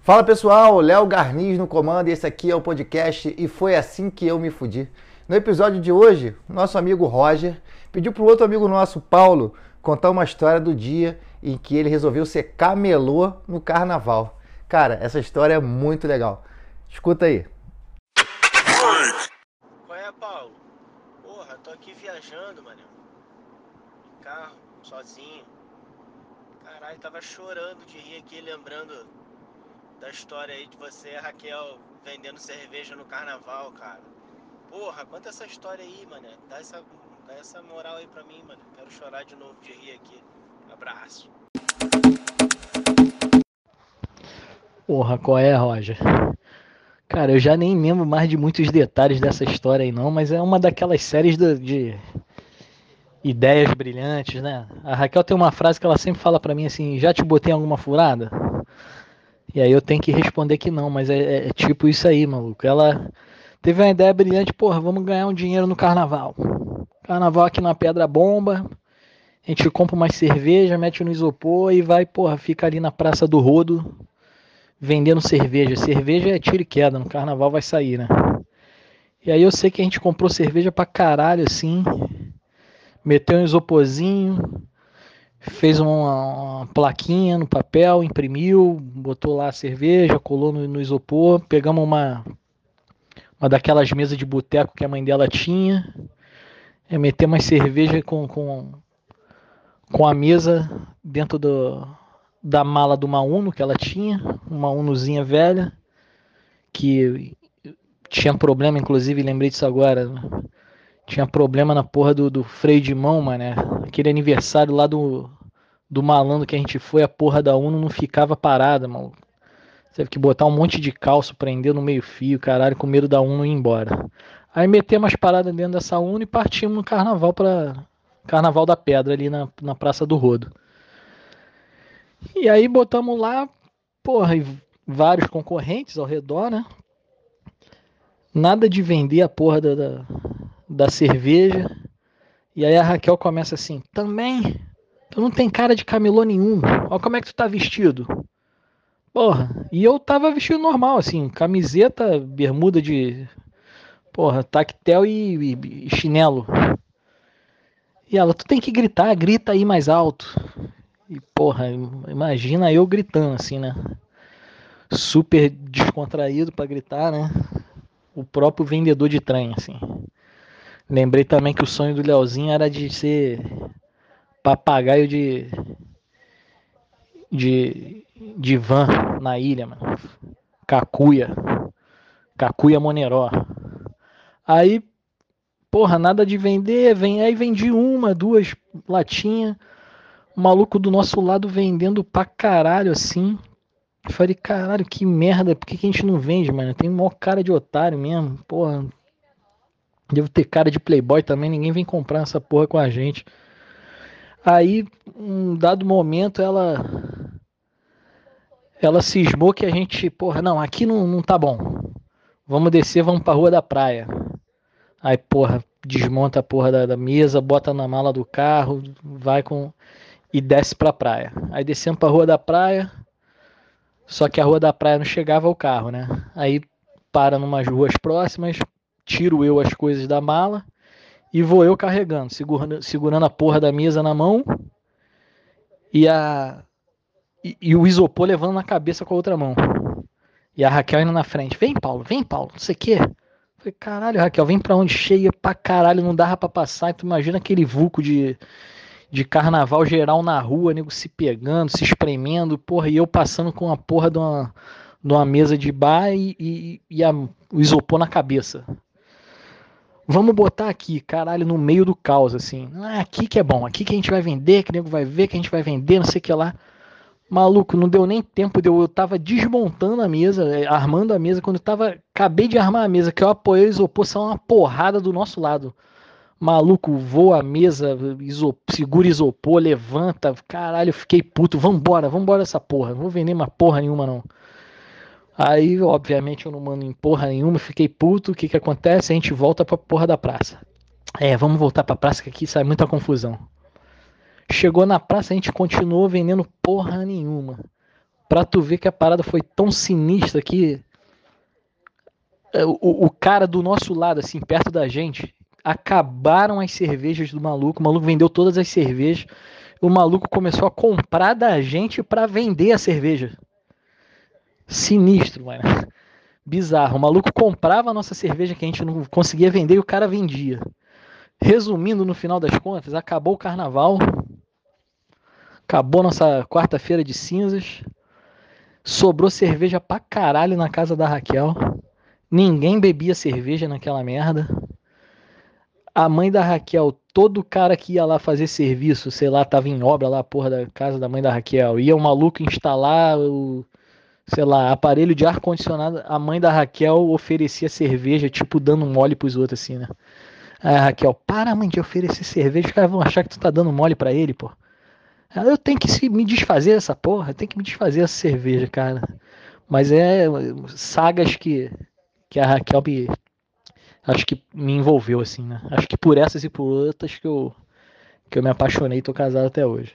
Fala pessoal, Léo Garniz no comando e esse aqui é o podcast E Foi Assim Que Eu Me Fudi. No episódio de hoje, nosso amigo Roger pediu para o outro amigo nosso, Paulo, contar uma história do dia em que ele resolveu ser camelô no carnaval. Cara, essa história é muito legal. Escuta aí. Qual é, Paulo? Porra, tô aqui viajando, mano. Carro, sozinho. Caralho, tava chorando de rir aqui, lembrando da história aí de você Raquel vendendo cerveja no carnaval, cara. Porra, conta essa história aí, mano. Dá essa, dá essa moral aí pra mim, mano. Quero chorar de novo de rir aqui. Abraço. Porra, qual é, Roger? Cara, eu já nem lembro mais de muitos detalhes dessa história aí não, mas é uma daquelas séries do, de ideias brilhantes, né? A Raquel tem uma frase que ela sempre fala para mim assim, já te botei alguma furada? E aí eu tenho que responder que não, mas é, é, tipo isso aí, maluco. Ela teve uma ideia brilhante, porra, vamos ganhar um dinheiro no carnaval. Carnaval aqui na Pedra Bomba, a gente compra mais cerveja, mete no isopor e vai, porra, fica ali na Praça do Rodo vendendo cerveja. Cerveja é tiro e queda, no carnaval vai sair, né? E aí eu sei que a gente comprou cerveja pra caralho, assim. Meteu um isoporzinho, fez uma, uma, plaquinha no papel, imprimiu, botou lá a cerveja, colou no, no isopor, pegamos uma, uma daquelas mesas de boteco que a mãe dela tinha, é, metemos uma cerveja com, com, com a mesa dentro do, da mala do Uno que ela tinha, uma Unozinha velha, que tinha problema, inclusive, lembrei disso agora? Tinha problema na porra do, do freio de mão, mané. Aquele aniversário lá do, do malandro que a gente foi, a porra da Uno não ficava parada, mano. Teve que botar um monte de calço, prender no meio fio, caralho, com medo da Uno ir embora. Aí metemos as paradas dentro dessa Uno e partimos no carnaval para Carnaval da Pedra, ali na, na Praça do Rodo. E aí botamos lá, porra, vários concorrentes ao redor, né? Nada de vender a porra da, da, da cerveja. E aí a Raquel começa assim, também? Tu não tem cara de camelô nenhum. Olha como é que tu tá vestido. Porra, e eu tava vestido normal, assim, camiseta, bermuda de. Porra, tactel e, e, e chinelo. E ela, tu tem que gritar, grita aí mais alto. E, porra, imagina eu gritando assim, né? Super descontraído para gritar, né? O próprio vendedor de trem, assim. Lembrei também que o sonho do Leozinho era de ser papagaio de. de. de van na ilha, mano. Cacuia. Cacuia Moneró. Aí, porra, nada de vender, vem aí vendi uma, duas latinhas o maluco do nosso lado vendendo pra caralho assim. Eu falei, caralho, que merda, por que, que a gente não vende, mano? Tem maior cara de otário mesmo, porra. Devo ter cara de playboy também, ninguém vem comprar essa porra com a gente. Aí, um dado momento, ela. Ela cismou que a gente, porra, não, aqui não, não tá bom. Vamos descer, vamos pra rua da praia. Aí, porra, desmonta a porra da, da mesa, bota na mala do carro, vai com e desce para a praia. Aí descemos para a rua da praia, só que a rua da praia não chegava ao carro, né? Aí para numas ruas próximas, tiro eu as coisas da mala e vou eu carregando, segurando, segurando a porra da mesa na mão e a e, e, o isopor levando na cabeça com a outra mão. E a Raquel indo na frente. Vem, Paulo, vem, Paulo, não sei o quê. Falei, caralho, Raquel, vem pra onde? Cheia pra caralho, não dava pra passar. Tu imagina aquele vulco de, de carnaval geral na rua, nego se pegando, se espremendo, porra, e eu passando com a porra de uma, de uma mesa de bar e, e, e a, o isopor na cabeça. Vamos botar aqui, caralho, no meio do caos, assim. Ah, aqui que é bom, aqui que a gente vai vender, que o nego vai ver, que a gente vai vender, não sei o que lá. Maluco, não deu nem tempo de eu, eu tava desmontando a mesa, eh, armando a mesa, quando eu tava, acabei de armar a mesa, que eu apoiei o isopor, saiu uma porrada do nosso lado maluco voa a mesa, isop, segura isopor, levanta, caralho, fiquei puto, vambora, vambora essa porra, não vou vender uma porra nenhuma não. Aí, obviamente, eu não mando em porra nenhuma, fiquei puto, o que que acontece? A gente volta pra porra da praça. É, vamos voltar pra praça que aqui sai muita confusão. Chegou na praça, a gente continuou vendendo porra nenhuma. Pra tu ver que a parada foi tão sinistra que é, o, o cara do nosso lado, assim, perto da gente, acabaram as cervejas do maluco. O maluco vendeu todas as cervejas. O maluco começou a comprar da gente para vender a cerveja. Sinistro, mano. Bizarro. O maluco comprava a nossa cerveja que a gente não conseguia vender e o cara vendia. Resumindo, no final das contas, acabou o carnaval. Acabou nossa quarta-feira de cinzas. Sobrou cerveja pra caralho na casa da Raquel. Ninguém bebia cerveja naquela merda. A mãe da Raquel, todo cara que ia lá fazer serviço, sei lá, tava em obra lá, porra da casa da mãe da Raquel, ia o maluco instalar o, sei lá, aparelho de ar-condicionado, a mãe da Raquel oferecia cerveja, tipo, dando mole pros outros, assim, né? Aí a Raquel, para, mãe, de oferecer cerveja, os caras vão achar que tu tá dando mole para ele, pô. Eu tenho que me desfazer dessa porra, eu tenho que me desfazer dessa cerveja, cara. Mas é sagas que, que a Raquel me, acho que me envolveu, assim, né? Acho que por essas e por outras que eu, que eu me apaixonei e tô casado até hoje.